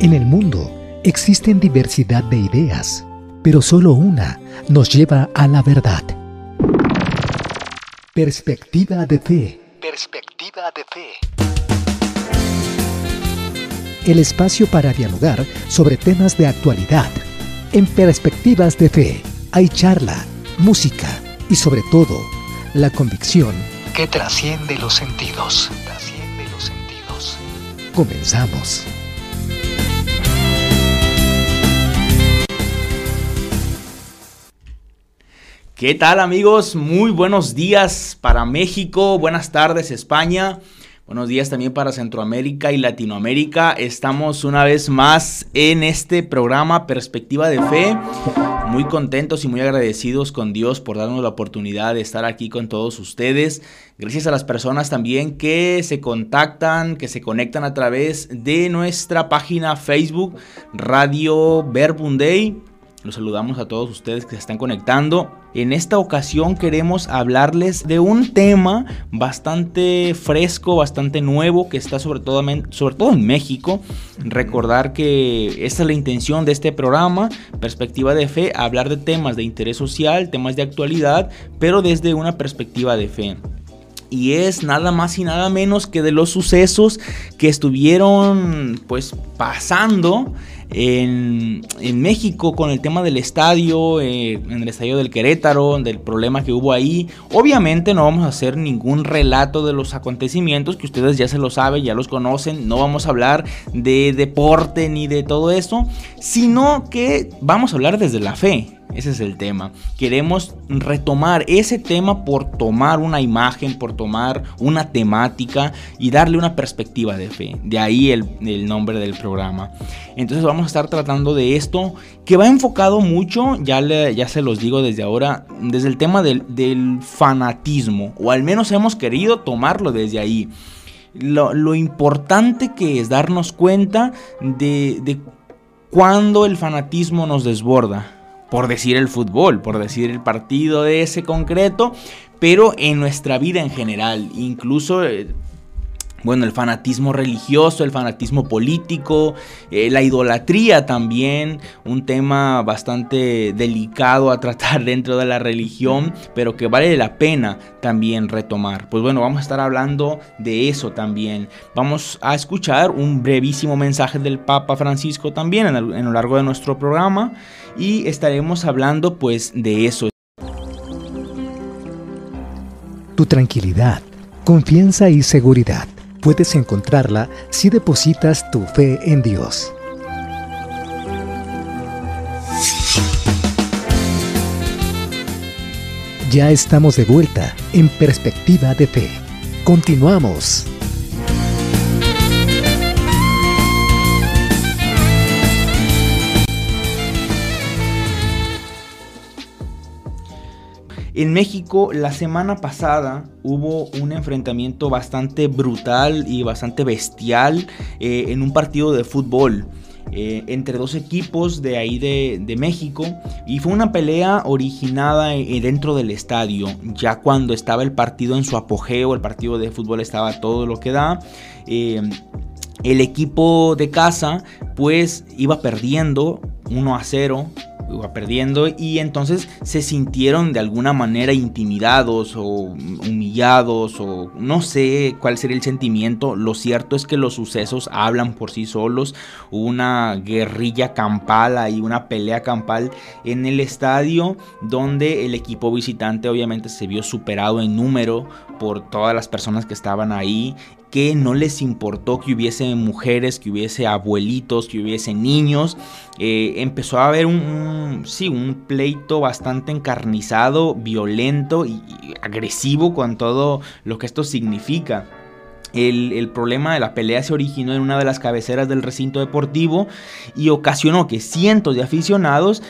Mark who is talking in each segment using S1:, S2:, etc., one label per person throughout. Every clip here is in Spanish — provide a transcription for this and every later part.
S1: En el mundo existen diversidad de ideas, pero solo una nos lleva a la verdad. Perspectiva de fe. Perspectiva de fe. El espacio para dialogar sobre temas de actualidad. En Perspectivas de Fe hay charla, música y sobre todo la convicción que trasciende los sentidos. Trasciende los sentidos. Comenzamos.
S2: ¿Qué tal amigos? Muy buenos días para México, buenas tardes España, buenos días también para Centroamérica y Latinoamérica. Estamos una vez más en este programa Perspectiva de Fe. Muy contentos y muy agradecidos con Dios por darnos la oportunidad de estar aquí con todos ustedes. Gracias a las personas también que se contactan, que se conectan a través de nuestra página Facebook Radio Verbum Day. Los saludamos a todos ustedes que se están conectando. En esta ocasión queremos hablarles de un tema bastante fresco, bastante nuevo que está sobre todo, sobre todo en México. Recordar que esta es la intención de este programa, Perspectiva de Fe, hablar de temas de interés social, temas de actualidad, pero desde una perspectiva de fe y es nada más y nada menos que de los sucesos que estuvieron pues pasando en, México con el tema del estadio, eh, en el estadio del Querétaro, del problema que hubo ahí. Obviamente no vamos a hacer ningún relato de los acontecimientos que ustedes ya se lo saben, ya los conocen. No vamos a hablar de deporte ni de todo eso, sino que vamos a hablar desde la fe. Ese es el tema. Queremos retomar ese tema por tomar una imagen, por tomar una temática y darle una perspectiva de fe. De ahí el, nombre del programa. Entonces vamos a estar tratando de esto que va enfocado mucho, ya, ya se los digo desde ahora, desde el tema del, fanatismo. O al menos hemos querido tomarlo desde ahí. Lo, importante que es darnos cuenta de, de cuando el fanatismo nos desborda por decir el fútbol, por decir el partido de ese concreto, pero en nuestra vida en general, incluso eh, bueno, el fanatismo religioso, el fanatismo político, eh, la idolatría también, un tema bastante delicado a tratar dentro de la religión, pero que vale la pena también retomar. Pues bueno, vamos a estar hablando de eso también. Vamos a escuchar un brevísimo mensaje del Papa Francisco también en, en lo largo de nuestro programa y estaremos hablando pues de eso.
S1: Tu tranquilidad, confianza y seguridad puedes encontrarla si depositas tu fe en Dios. Ya estamos de vuelta en Perspectiva de Fe. Continuamos.
S2: En México la semana pasada hubo un enfrentamiento bastante brutal y bastante bestial eh, en un partido de fútbol. Eh, entre dos equipos de ahí de, México y fue una pelea originada eh, dentro del estadio ya cuando estaba el partido en su apogeo el partido de fútbol estaba todo lo que da el equipo de casa pues iba perdiendo 1 a 0 iba perdiendo y entonces se sintieron de alguna manera intimidados o humillados o no sé cuál sería el sentimiento. Lo cierto es que los sucesos hablan por sí solos. Una guerrilla campal y una pelea campal en el estadio donde el equipo visitante obviamente se vio superado en número por todas las personas que estaban ahí que no les importó que hubiese mujeres, que hubiese abuelitos, que hubiese niños. Eh, empezó a haber un, sí, un pleito bastante encarnizado, violento y, agresivo con todo lo que esto significa. El, el, problema de la pelea se originó en una de las cabeceras del recinto deportivo y ocasionó que cientos de aficionados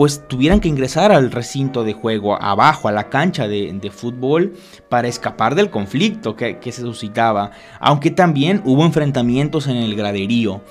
S2: pues tuvieran que ingresar al recinto de juego, abajo, a la cancha de, fútbol, para escapar del conflicto que, se suscitaba. Aunque también hubo enfrentamientos en el graderío.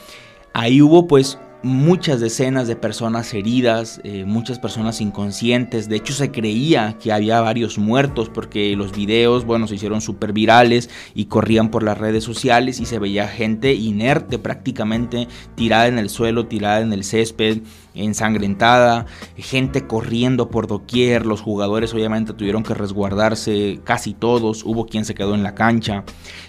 S2: Ahí hubo pues muchas decenas de personas heridas, eh, muchas personas inconscientes. De hecho, se creía que había varios muertos porque los videos, bueno, se hicieron súper virales y corrían por las redes sociales y se veía gente inerte prácticamente tirada en el suelo, tirada en el césped, ensangrentada, gente corriendo por doquier, los jugadores obviamente tuvieron que resguardarse casi todos, hubo quien se quedó en la cancha.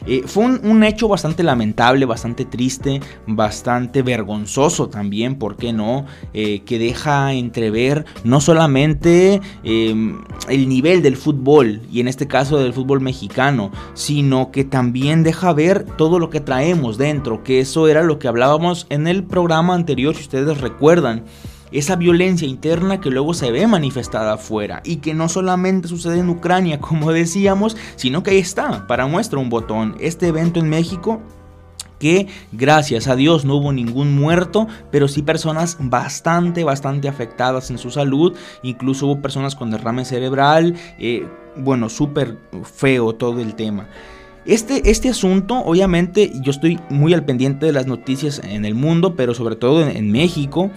S2: Eh, fue un, hecho bastante lamentable, bastante triste, bastante vergonzoso también, ¿por qué no? Eh, que deja entrever no solamente em, el nivel del fútbol, y en este caso del fútbol mexicano, sino que también deja ver todo lo que traemos dentro, que eso era lo que hablábamos en el programa anterior, si ustedes recuerdan esa violencia interna que luego se ve manifestada afuera y que no solamente sucede en Ucrania, como decíamos, sino que ahí está, para muestra un botón, este evento en México que gracias a Dios no hubo ningún muerto, pero sí personas bastante, bastante afectadas en su salud, incluso hubo personas con derrame cerebral, eh, bueno, súper feo todo el tema. Este, este asunto, obviamente, yo estoy muy al pendiente de las noticias en el mundo, pero sobre todo en, México,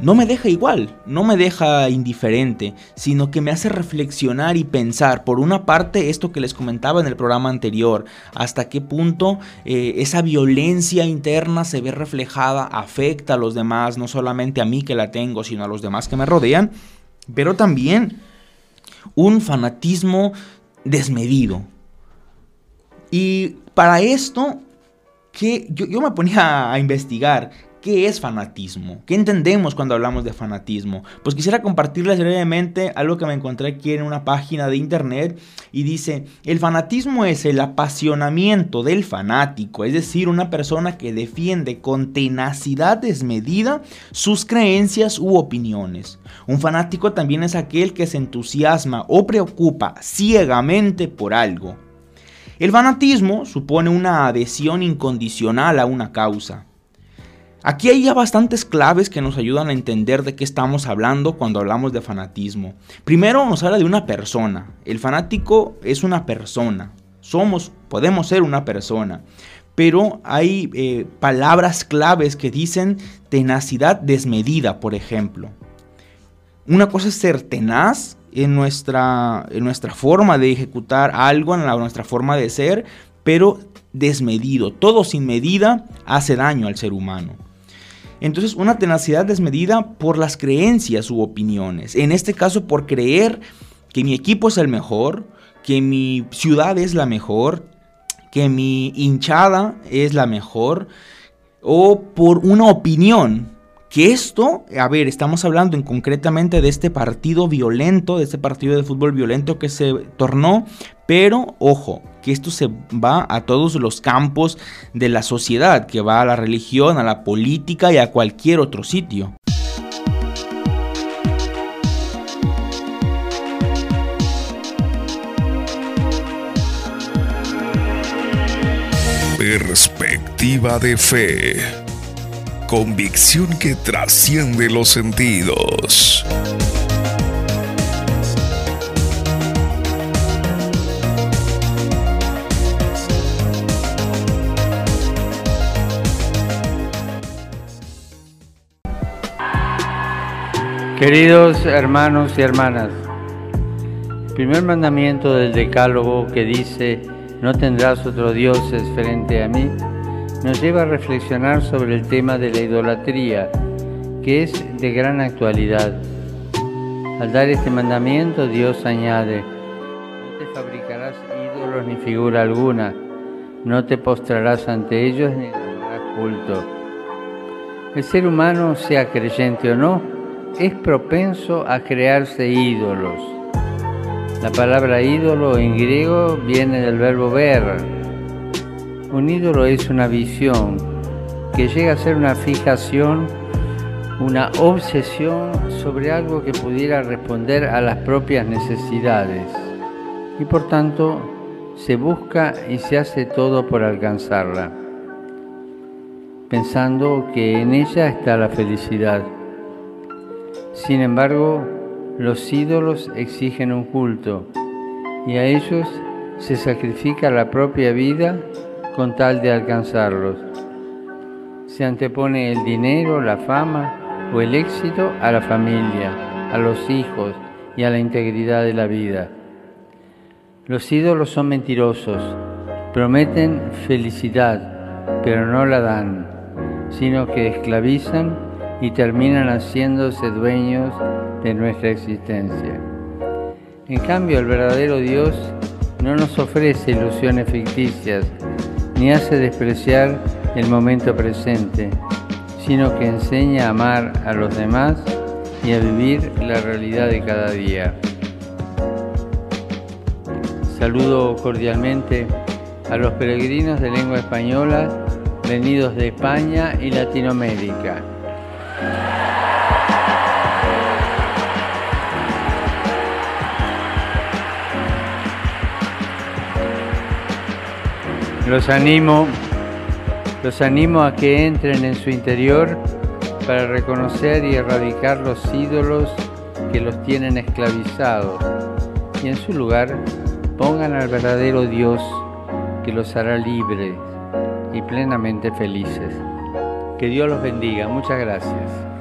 S2: no me deja igual, no me deja indiferente, sino que me hace reflexionar y pensar, por una parte, esto que les comentaba en el programa anterior, hasta qué punto eh, esa violencia interna se ve reflejada, afecta a los demás, no solamente a mí que la tengo, sino a los demás que me rodean, pero también un fanatismo desmedido, y para esto, que yo, me ponía a investigar ¿Qué es fanatismo? ¿Qué entendemos cuando hablamos de fanatismo? Pues quisiera compartirles brevemente algo que me encontré aquí en una página de internet y dice, el fanatismo es el apasionamiento del fanático, es decir, una persona que defiende con tenacidad desmedida sus creencias u opiniones. Un fanático también es aquel que se entusiasma o preocupa ciegamente por algo. El fanatismo supone una adhesión incondicional a una causa. Aquí hay ya bastantes claves que nos ayudan a entender de qué estamos hablando cuando hablamos de fanatismo. Primero nos habla de una persona. El fanático es una persona. Somos, podemos ser una persona. Pero hay eh, palabras claves que dicen tenacidad desmedida, por ejemplo. Una cosa es ser tenaz en nuestra, en nuestra forma de ejecutar algo, en nuestra forma de ser, pero desmedido. Todo sin medida hace daño al ser humano. Entonces, una tenacidad desmedida por las creencias u opiniones. En este caso, por creer que mi equipo es el mejor, que mi ciudad es la mejor, que mi hinchada es la mejor, o por una opinión que esto, a ver, estamos hablando en concretamente de este partido violento, de este partido de fútbol violento que se tornó, pero ojo, que esto se va a todos los campos de la sociedad, que va a la religión, a la política y a cualquier otro sitio.
S3: Perspectiva de fe convicción que trasciende los sentidos.
S4: Queridos hermanos y hermanas, el primer mandamiento del Decálogo que dice, no tendrás otros dioses frente a mí, nos lleva a reflexionar sobre el tema de la idolatría, que es de gran actualidad. Al dar este mandamiento, Dios añade, no te fabricarás ídolos ni figura alguna, no te postrarás ante ellos ni culto. El ser humano, sea creyente o no, es propenso a crearse ídolos. La palabra ídolo en griego viene del verbo ver, un ídolo es una visión que llega a ser una fijación, una obsesión sobre algo que pudiera responder a las propias necesidades y por tanto se busca y se hace todo por alcanzarla, pensando que en ella está la felicidad. Sin embargo, los ídolos exigen un culto y a ellos se sacrifica la propia vida con tal de alcanzarlos. se antepone el dinero, la fama o el éxito a la familia, a los hijos y a la integridad de la vida. Los ídolos son mentirosos, prometen felicidad, pero no la dan, sino que esclavizan y terminan haciéndose dueños de nuestra existencia. En cambio, el verdadero Dios no nos ofrece ilusiones ficticias, ni hace despreciar el momento presente, sino que enseña a amar a los demás y a vivir la realidad de cada día. Saludo cordialmente a los peregrinos de lengua española venidos de España y Latinoamérica. Los animo, los animo a que entren en su interior para reconocer y erradicar los ídolos que los tienen esclavizados y en su lugar pongan al verdadero Dios que los hará libres y plenamente felices. Que Dios los bendiga. Muchas gracias.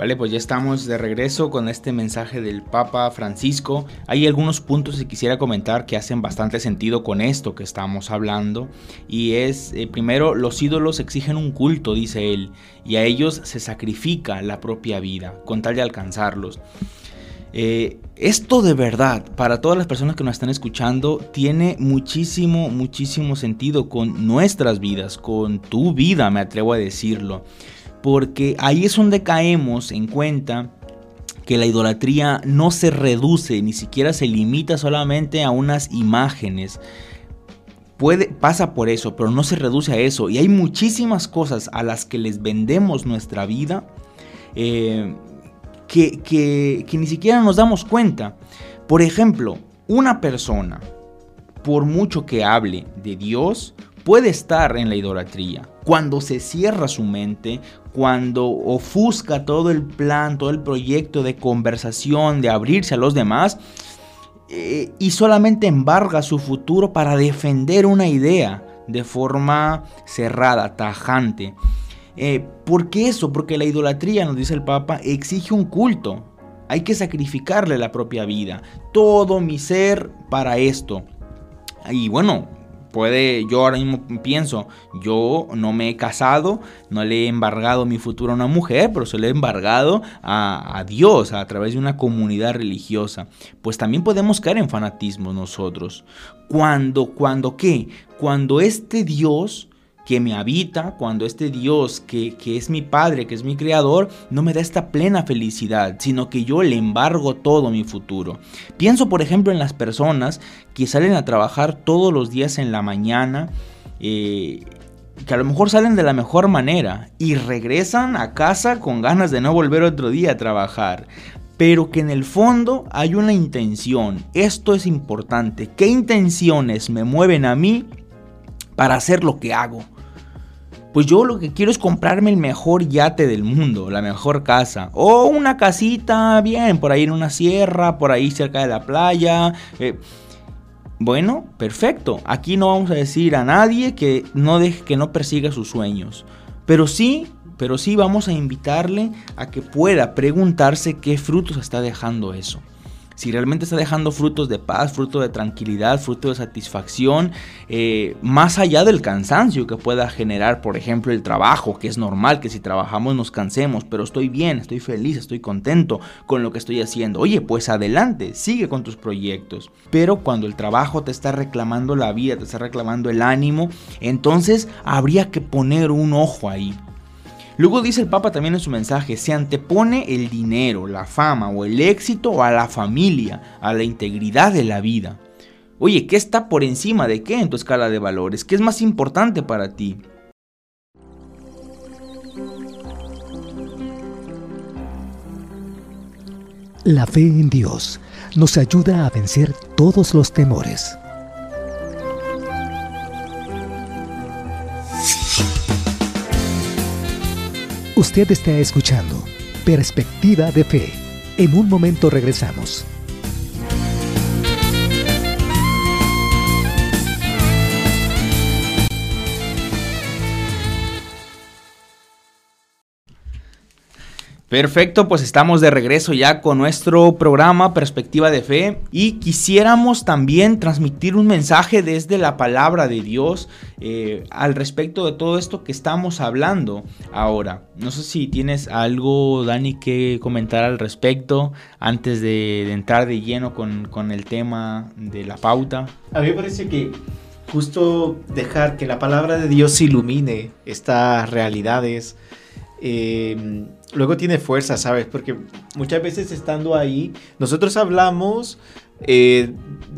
S2: Vale, pues ya estamos de regreso con este mensaje del Papa Francisco. Hay algunos puntos que quisiera comentar que hacen bastante sentido con esto que estamos hablando. Y es, eh, primero, los ídolos exigen un culto, dice él, y a ellos se sacrifica la propia vida con tal de alcanzarlos. Eh, esto de verdad, para todas las personas que nos están escuchando, tiene muchísimo, muchísimo sentido con nuestras vidas, con tu vida, me atrevo a decirlo porque ahí es donde caemos en cuenta que la idolatría no se reduce, ni siquiera se limita solamente a unas imágenes. Puede, pasa por eso, pero no se reduce a eso. Y hay muchísimas cosas a las que les vendemos nuestra vida eh, que, que ni siquiera nos damos cuenta. Por ejemplo, una persona, por mucho que hable de Dios, puede estar en la idolatría. Cuando se cierra su mente, cuando ofusca todo el plan, todo el proyecto de conversación, de abrirse a los demás, eh, y solamente embarga su futuro para defender una idea de forma cerrada, tajante. Eh, ¿Por qué eso? Porque la idolatría, nos dice el Papa, exige un culto. Hay que sacrificarle la propia vida, todo mi ser para esto. Y bueno, Puede, yo ahora mismo pienso, yo no me he casado, no le he embargado mi futuro a una mujer, pero se lo he embargado a, Dios a través de una comunidad religiosa. Pues también podemos caer en fanatismo nosotros. Cuando, cuando qué? Cuando este Dios que me habita, cuando este Dios que, es mi Padre, que es mi Creador, no me da esta plena felicidad, sino que yo le embargo todo mi futuro. Pienso, por ejemplo, en las personas que salen a trabajar todos los días en la mañana, eh, que a lo mejor salen de la mejor manera y regresan a casa con ganas de no volver otro día a trabajar pero que en el fondo hay una intención. Esto es importante. ¿Qué intenciones me mueven a mí para hacer lo que hago? Pues yo lo que quiero es comprarme el mejor yate del mundo, la mejor casa. O una casita, bien, por ahí en una sierra, por ahí cerca de la playa. Eh, bueno, perfecto. Aquí no vamos a decir a nadie que no, deje, que no persiga sus sueños. Pero sí, pero sí vamos a invitarle a que pueda preguntarse qué frutos está dejando eso si realmente está dejando frutos de paz, fruto de tranquilidad, fruto de satisfacción, eh, más allá del cansancio que pueda generar, por ejemplo, el trabajo, que es normal que si trabajamos nos cansemos, pero estoy bien, estoy feliz, estoy contento con lo que estoy haciendo. Oye, pues adelante, sigue con tus proyectos. Pero cuando el trabajo te está reclamando la vida, te está reclamando el ánimo, entonces habría que poner un ojo ahí. Luego dice el Papa también en su mensaje, se antepone el dinero, la fama o el éxito a la familia, a la integridad de la vida. Oye, ¿qué está por encima de qué en tu escala de valores? ¿Qué es más importante para ti?
S1: La fe en Dios nos ayuda a vencer todos los temores. Usted está escuchando Perspectiva de Fe. En un momento regresamos.
S2: Perfecto, pues estamos de regreso ya con nuestro programa Perspectiva de Fe y quisiéramos también transmitir un mensaje desde la palabra de Dios eh, al respecto de todo esto que estamos hablando ahora. No sé si tienes algo, Dani, que comentar al respecto antes de, entrar de lleno con, con el tema de la pauta.
S5: A mí me parece que justo dejar que la palabra de Dios ilumine estas realidades eh, luego tiene fuerza, ¿sabes? Porque muchas veces estando ahí, nosotros hablamos eh,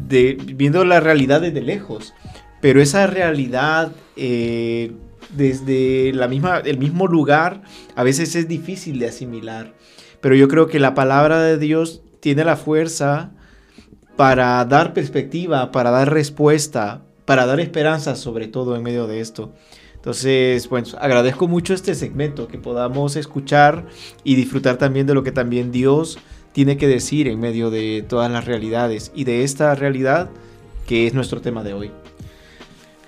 S5: de viendo la realidad desde lejos, pero esa realidad eh, desde la misma, el mismo lugar a veces es difícil de asimilar. Pero yo creo que la palabra de Dios tiene la fuerza para dar perspectiva, para dar respuesta, para dar esperanza sobre todo en medio de esto. Entonces, bueno, agradezco mucho este segmento, que podamos escuchar y disfrutar también de lo que también Dios tiene que decir en medio de todas las realidades y de esta realidad que es nuestro tema de hoy.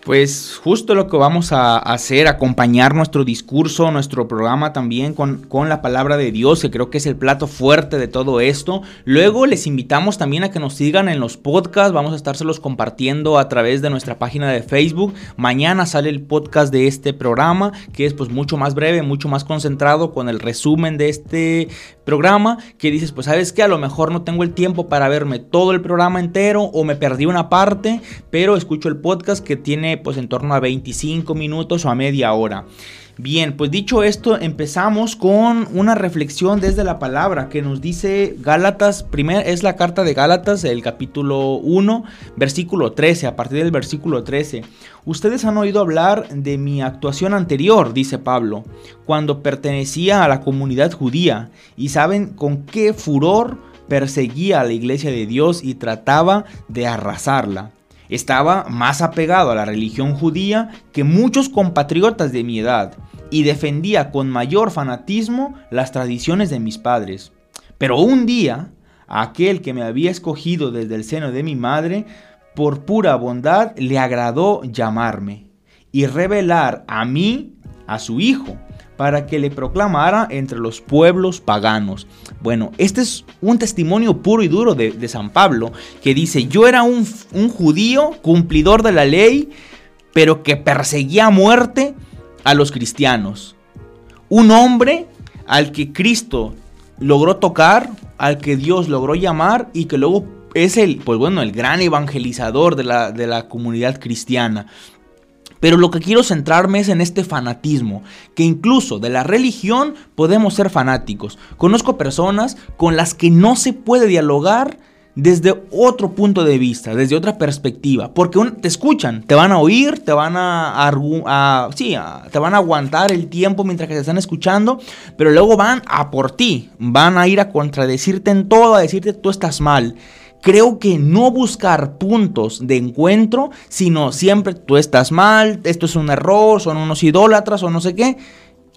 S2: Pues justo lo que vamos a hacer, acompañar nuestro discurso, nuestro programa también con, con, la palabra de Dios, que creo que es el plato fuerte de todo esto. Luego les invitamos también a que nos sigan en los podcasts, vamos a estárselos compartiendo a través de nuestra página de Facebook. Mañana sale el podcast de este programa, que es pues mucho más breve, mucho más concentrado con el resumen de este programa, que dices, pues sabes que a lo mejor no tengo el tiempo para verme todo el programa entero o me perdí una parte, pero escucho el podcast que tiene pues en torno a 25 minutos o a media hora. Bien, pues dicho esto, empezamos con una reflexión desde la palabra que nos dice Gálatas, primero es la carta de Gálatas, el capítulo 1, versículo 13, a partir del versículo 13. Ustedes han oído hablar de mi actuación anterior, dice Pablo, cuando pertenecía a la comunidad judía, y saben con qué furor perseguía a la iglesia de Dios y trataba de arrasarla. Estaba más apegado a la religión judía que muchos compatriotas de mi edad y defendía con mayor fanatismo las tradiciones de mis padres. Pero un día, aquel que me había escogido desde el seno de mi madre, por pura bondad le agradó llamarme y revelar a mí, a su hijo, para que le proclamara entre los pueblos paganos. Bueno, este es un testimonio puro y duro de, San Pablo, que dice, yo era un, judío cumplidor de la ley, pero que perseguía a muerte a los cristianos. Un hombre al que Cristo logró tocar, al que Dios logró llamar y que luego es el, pues bueno, el gran evangelizador de la comunidad cristiana. Pero lo que quiero centrarme es en este fanatismo, que incluso de la religión podemos ser fanáticos. Conozco personas con las que no se puede dialogar desde otro punto de vista, desde otra perspectiva, porque te escuchan, te van a oír, te van a, sí, te van a aguantar el tiempo mientras que te están escuchando, pero luego van a por ti, van a ir a contradecirte en todo, a decirte tú estás mal creo que no buscar puntos de encuentro, sino siempre tú estás mal, esto es un error, son unos idólatras o no sé qué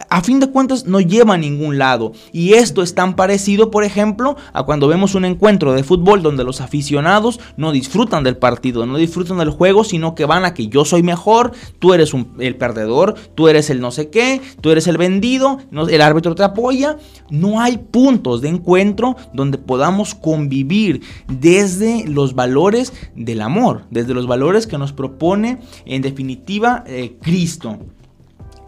S2: a fin de cuentas no lleva a ningún lado. Y esto es tan parecido, por ejemplo, a cuando vemos un encuentro de fútbol donde los aficionados no disfrutan del partido, no disfrutan del juego, sino que van a que yo soy mejor, tú eres el perdedor, tú eres el no sé qué, tú eres el vendido, el árbitro te apoya. No hay puntos de encuentro donde podamos convivir desde los valores del amor, desde los valores que nos propone en definitiva eh, Cristo.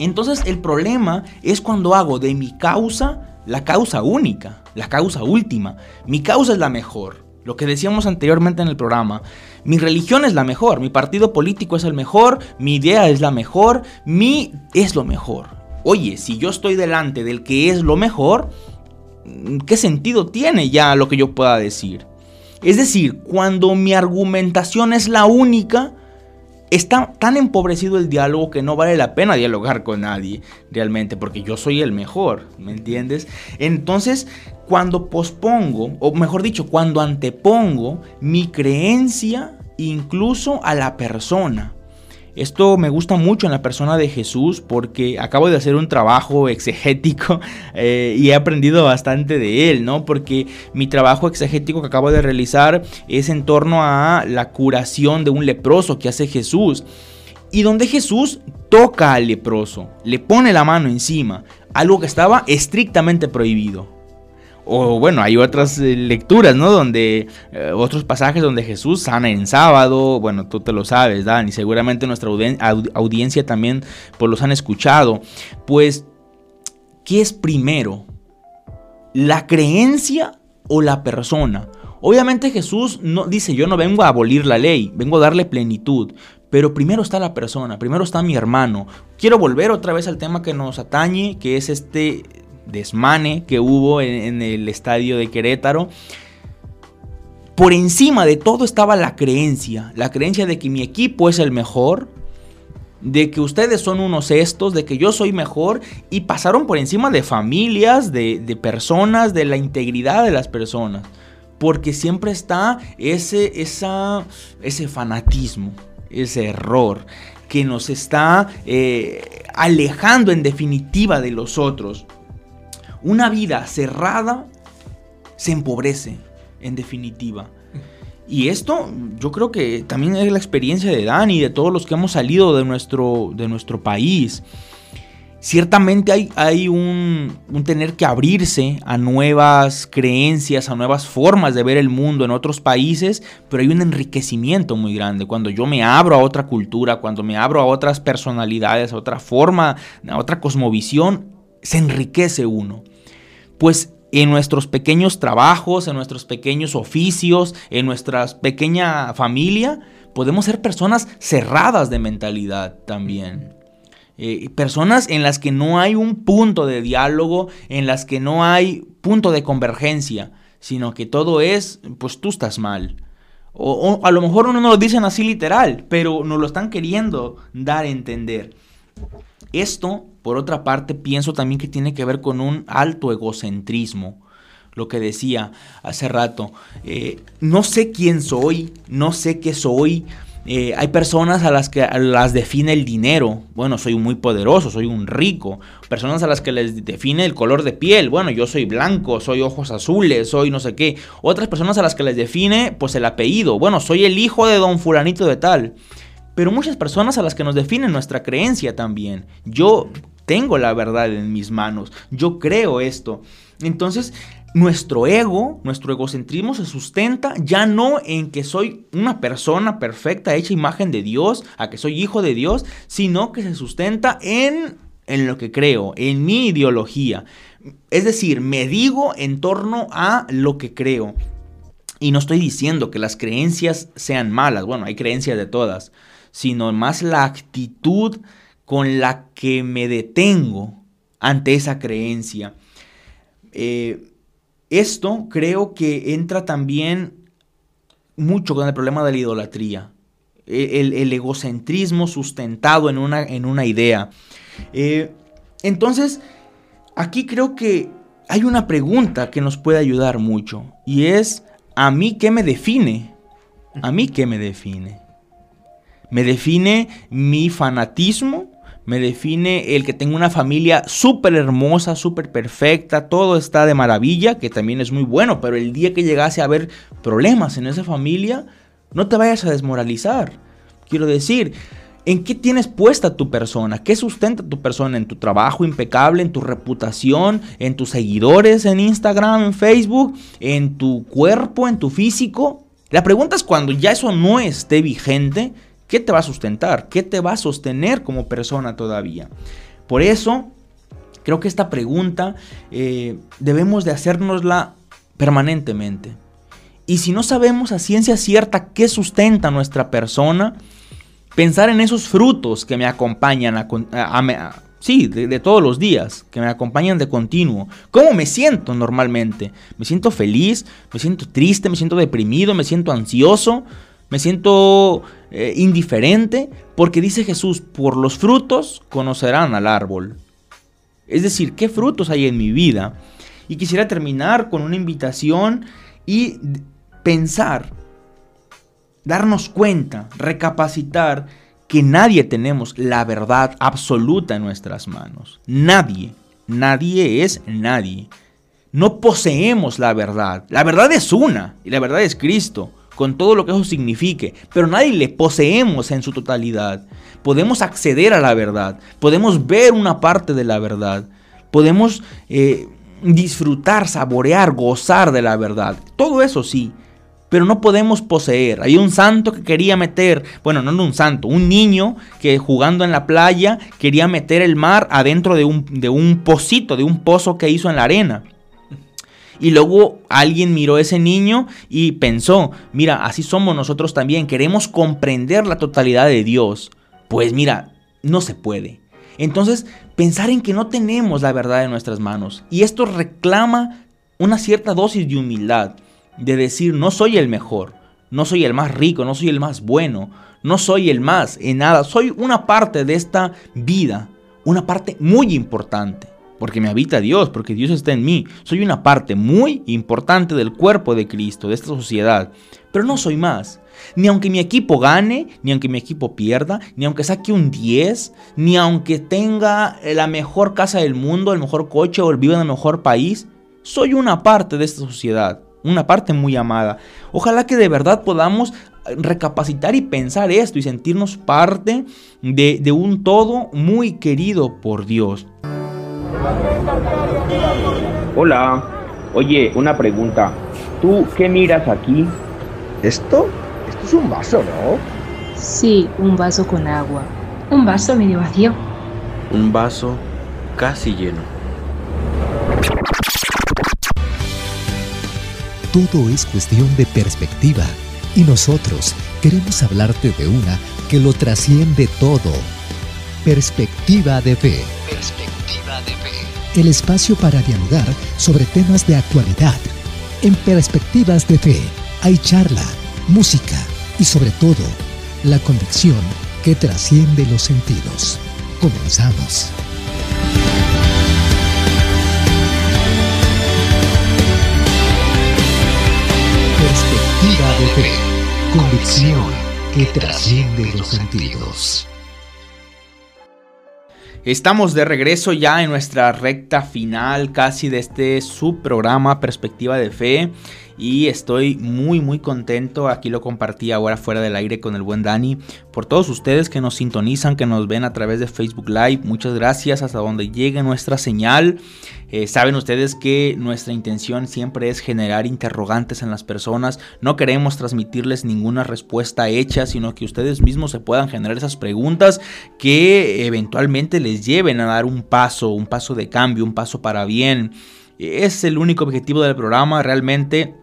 S2: Entonces el problema es cuando hago de mi causa la causa única, la causa última. Mi causa es la mejor. Lo que decíamos anteriormente en el programa. Mi religión es la mejor, mi partido político es el mejor, mi idea es la mejor, mi es lo mejor. Oye, si yo estoy delante del que es lo mejor, ¿qué sentido tiene ya lo que yo pueda decir? Es decir, cuando mi argumentación es la única, está tan empobrecido el diálogo que no vale la pena dialogar con nadie realmente, porque yo soy el mejor, ¿me entiendes? Entonces, cuando pospongo, o mejor dicho, cuando antepongo mi creencia incluso a la persona, esto me gusta mucho en la persona de Jesús porque acabo de hacer un trabajo exegético eh, y he aprendido bastante de él, ¿no? Porque mi trabajo exegético que acabo de realizar es en torno a la curación de un leproso que hace Jesús. Y donde Jesús toca al leproso, le pone la mano encima, algo que estaba estrictamente prohibido. O bueno, hay otras eh, lecturas, ¿no? Donde, eh, otros pasajes donde Jesús sana en sábado, bueno, tú te lo sabes, Dan, y seguramente nuestra audiencia también pues los han escuchado. Pues, ¿qué es primero? ¿La creencia o la persona? Obviamente Jesús no dice, yo no vengo a abolir la ley, vengo a darle plenitud, pero primero está la persona, primero está mi hermano. Quiero volver otra vez al tema que nos atañe, que es este desmane que hubo en, el estadio de Querétaro. Por encima de todo estaba la creencia, la creencia de que mi equipo es el mejor, de que ustedes son unos estos, de que yo soy mejor, y pasaron por encima de familias, de, personas, de la integridad de las personas, porque siempre está ese, esa, ese fanatismo, ese error que nos está eh, alejando en definitiva de los otros. Una vida cerrada se empobrece, en definitiva. Y esto yo creo que también es la experiencia de Dani y de todos los que hemos salido de nuestro, de nuestro país. Ciertamente hay, hay un, tener que abrirse a nuevas creencias, a nuevas formas de ver el mundo en otros países, pero hay un enriquecimiento muy grande. Cuando yo me abro a otra cultura, cuando me abro a otras personalidades, a otra forma, a otra cosmovisión, se enriquece uno pues en nuestros pequeños trabajos, en nuestros pequeños oficios, en nuestra pequeña familia, podemos ser personas cerradas de mentalidad también. Eh, personas en las que no hay un punto de diálogo, en las que no hay punto de convergencia, sino que todo es, pues tú estás mal. O, a lo mejor uno no lo dicen así literal, pero nos lo están queriendo dar a entender. Esto, por otra parte, pienso también que tiene que ver con un alto egocentrismo. Lo que decía hace rato, eh, no sé quién soy, no sé qué soy. Eh, hay personas a las que las define el dinero. Bueno, soy muy poderoso, soy un rico. Personas a las que les define el color de piel. Bueno, yo soy blanco, soy ojos azules, soy no sé qué. Otras personas a las que les define pues el apellido. Bueno, soy el hijo de don fulanito de tal pero muchas personas a las que nos definen nuestra creencia también. Yo tengo la verdad en mis manos, yo creo esto. Entonces, nuestro ego, nuestro egocentrismo se sustenta ya no en que soy una persona perfecta, hecha imagen de Dios, a que soy hijo de Dios, sino que se sustenta en, en lo que creo, en mi ideología. Es decir, me digo en torno a lo que creo. Y no estoy diciendo que las creencias sean malas, bueno, hay creencias de todas, sino más la actitud con la que me detengo ante esa creencia. Eh, esto creo que entra también mucho con el problema de la idolatría, e, el, egocentrismo sustentado en una, en una idea. Eh, entonces, aquí creo que hay una pregunta que nos puede ayudar mucho y es, ¿a mí qué me define? ¿A mí qué me define? Me define mi fanatismo, me define el que tengo una familia súper hermosa, súper perfecta, todo está de maravilla, que también es muy bueno, pero el día que llegase a haber problemas en esa familia, no te vayas a desmoralizar. Quiero decir, ¿en qué tienes puesta tu persona? ¿Qué sustenta tu persona? ¿En tu trabajo impecable? ¿En tu reputación? ¿En tus seguidores en Instagram, en Facebook? ¿En tu cuerpo? ¿En tu físico? La pregunta es cuando ya eso no esté vigente, ¿Qué te va a sustentar? ¿Qué te va a sostener como persona todavía? Por eso, creo que esta pregunta eh, debemos de hacérnosla permanentemente. Y si no sabemos a ciencia cierta qué sustenta nuestra persona, pensar en esos frutos que me acompañan a, sí, de, de, todos los días, que me acompañan de continuo. ¿Cómo me siento normalmente? ¿Me siento feliz? ¿Me siento triste? ¿Me siento deprimido? ¿Me siento ansioso? Me siento eh, indiferente, porque dice Jesús, por los frutos conocerán al árbol. Es decir, ¿qué frutos hay en mi vida? Y quisiera terminar con una invitación y pensar, darnos cuenta, recapacitar que nadie tenemos la verdad absoluta en nuestras manos. Nadie, nadie es nadie. No poseemos la verdad. La verdad es una y la verdad es Cristo con todo lo que eso signifique, pero nadie le poseemos en su totalidad. Podemos acceder a la verdad, podemos ver una parte de la verdad, podemos eh, disfrutar, saborear, gozar de la verdad. Todo eso sí, pero no podemos poseer. Hay un santo que quería meter, bueno, no un santo, un niño que jugando en la playa quería meter el mar adentro de un, de un pocito, de un pozo que hizo en la arena. Y luego alguien miró a ese niño y pensó, mira, así somos nosotros también, queremos comprender la totalidad de Dios. Pues mira, no se puede. Entonces, pensar en que no tenemos la verdad en nuestras manos. Y esto reclama una cierta dosis de humildad de decir, no soy el mejor, no soy el más rico, no soy el más bueno, no soy el más en nada, soy una parte de esta vida, una parte muy importante, porque me habita Dios, porque Dios está en mí, soy una parte muy importante del cuerpo de Cristo, de esta sociedad, pero no soy más. Ni aunque mi equipo gane, ni aunque mi equipo pierda, ni aunque saque un 10, ni aunque tenga la mejor casa del mundo, el mejor coche o viva en el mejor país, soy una parte de esta sociedad una parte muy amada. Ojalá que de verdad podamos recapacitar y pensar esto y sentirnos parte de, un todo muy querido por Dios.
S6: Hola, oye, una pregunta. ¿Tú qué miras aquí?
S7: ¿Esto? Esto es un vaso, ¿no?
S8: Sí, un vaso con agua. Un vaso medio vacío.
S9: Un vaso casi lleno.
S1: Todo es cuestión de perspectiva y nosotros queremos hablarte de una que lo trasciende todo. Perspectiva de fe. Perspectiva de fe. El espacio para dialogar sobre temas de actualidad. En Perspectivas de Fe hay charla, música y sobre todo la convicción que trasciende los sentidos. Comenzamos. de fe, convicción que trasciende los sentidos.
S2: Estamos de regreso ya en nuestra recta final casi de este subprograma Perspectiva de Fe y estoy muy muy contento, aquí lo compartí ahora fuera del aire con el buen Dani, por todos ustedes que nos sintonizan, que nos ven a través de Facebook Live, muchas gracias. Hasta donde llegue nuestra señal. Eh, saben ustedes que nuestra intención siempre es generar interrogantes en las personas, no queremos transmitirles ninguna respuesta hecha, sino que ustedes mismos se puedan generar esas preguntas que eventualmente les lleven a dar un paso, un paso de cambio, un paso para bien. Es el único objetivo del programa, realmente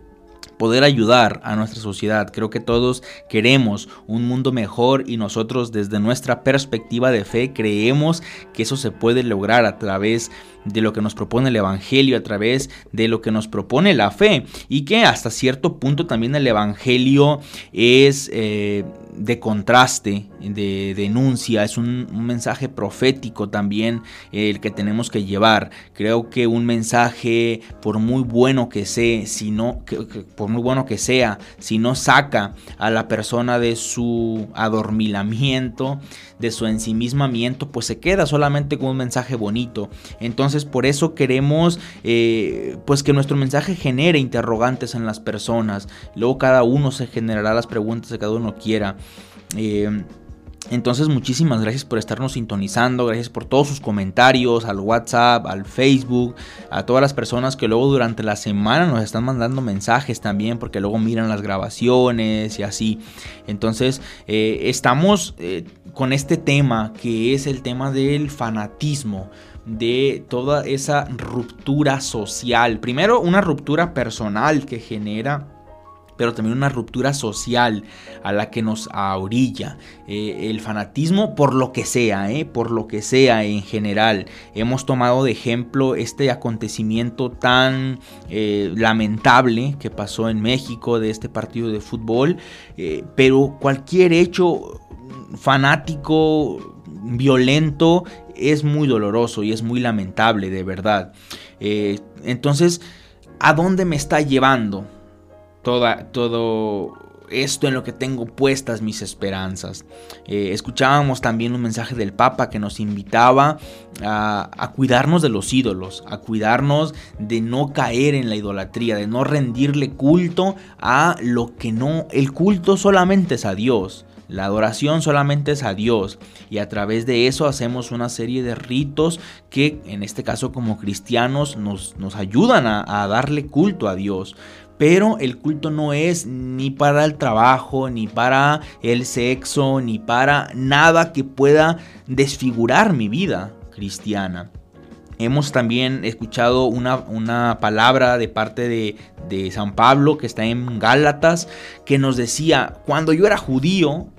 S2: poder ayudar a nuestra sociedad. Creo que todos queremos un mundo mejor y nosotros desde nuestra perspectiva de fe creemos que eso se puede lograr a través de lo que nos propone el Evangelio, a través de lo que nos propone la fe y que hasta cierto punto también el Evangelio es... Eh, de contraste, de denuncia, es un, mensaje profético también el que tenemos que llevar. Creo que un mensaje, por muy bueno que sea, si no, por muy bueno que sea, si no saca a la persona de su adormilamiento, de su ensimismamiento, pues se queda solamente con un mensaje bonito. Entonces por eso queremos eh, pues que nuestro mensaje genere interrogantes en las personas. Luego cada uno se generará las preguntas que cada uno quiera. Eh, entonces muchísimas gracias por estarnos sintonizando, gracias por todos sus comentarios al WhatsApp, al Facebook, a todas las personas que luego durante la semana nos están mandando mensajes también porque luego miran las grabaciones y así. Entonces eh, estamos eh, con este tema que es el tema del fanatismo de toda esa ruptura social. Primero una ruptura personal que genera pero también una ruptura social a la que nos ahorilla. Eh, el fanatismo por lo que sea, eh, por lo que sea en general. Hemos tomado de ejemplo este acontecimiento tan eh, lamentable que pasó en México de este partido de fútbol, pero cualquier hecho fanático, violento, es muy doloroso y es muy lamentable, de verdad. entonces, ¿a dónde me está llevando? Todo esto en lo que tengo puestas mis esperanzas. Eh, escuchábamos también un mensaje del Papa que nos invitaba a, cuidarnos de los ídolos, a cuidarnos de no caer en la idolatría, de no rendirle culto a lo que no, el culto solamente es a Dios. La adoración solamente es a Dios y a través de eso hacemos una serie de ritos que en este caso como cristianos nos, nos ayudan a darle culto a Dios. Pero el culto no es ni para el trabajo, ni para el sexo, ni para nada que pueda desfigurar mi vida cristiana. Hemos también escuchado una, una palabra de parte de, de, San Pablo que está en Gálatas que nos decía, cuando yo era judío,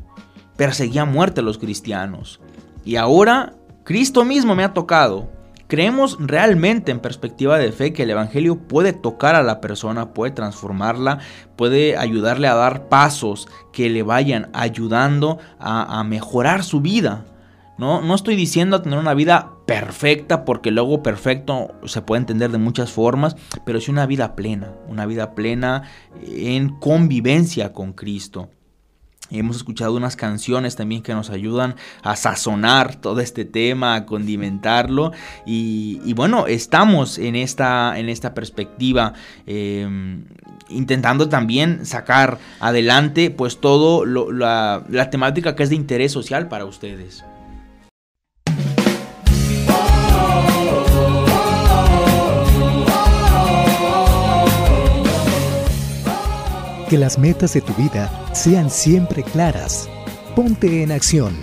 S2: perseguía muerte a los cristianos. Y ahora Cristo mismo me ha tocado ¿Creemos realmente en perspectiva de fe que el Evangelio puede tocar a la persona, puede transformarla, puede ayudarle a dar pasos que le vayan ayudando a, mejorar su vida? No, no estoy diciendo a tener una vida perfecta, porque luego perfecto se puede entender de muchas formas, pero sí una vida plena, una vida plena en convivencia con Cristo. Hemos escuchado unas canciones también que nos ayudan a sazonar todo este tema, a condimentarlo. Y, bueno, estamos en esta, en esta perspectiva. Em, intentando también sacar adelante pues todo la, la temática que es de interés social para ustedes.
S1: Que las metas de tu vida sean siempre claras. Ponte en acción.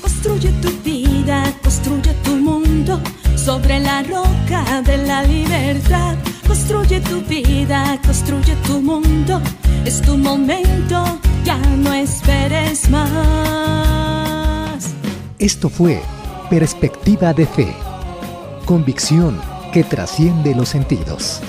S10: Construye tu vida, construye tu mundo sobre la roca de la libertad. Construye tu vida, construye tu mundo. Es tu momento, ya no esperes más.
S1: Esto fue Perspectiva de Fe. Convicción que trasciende los sentidos.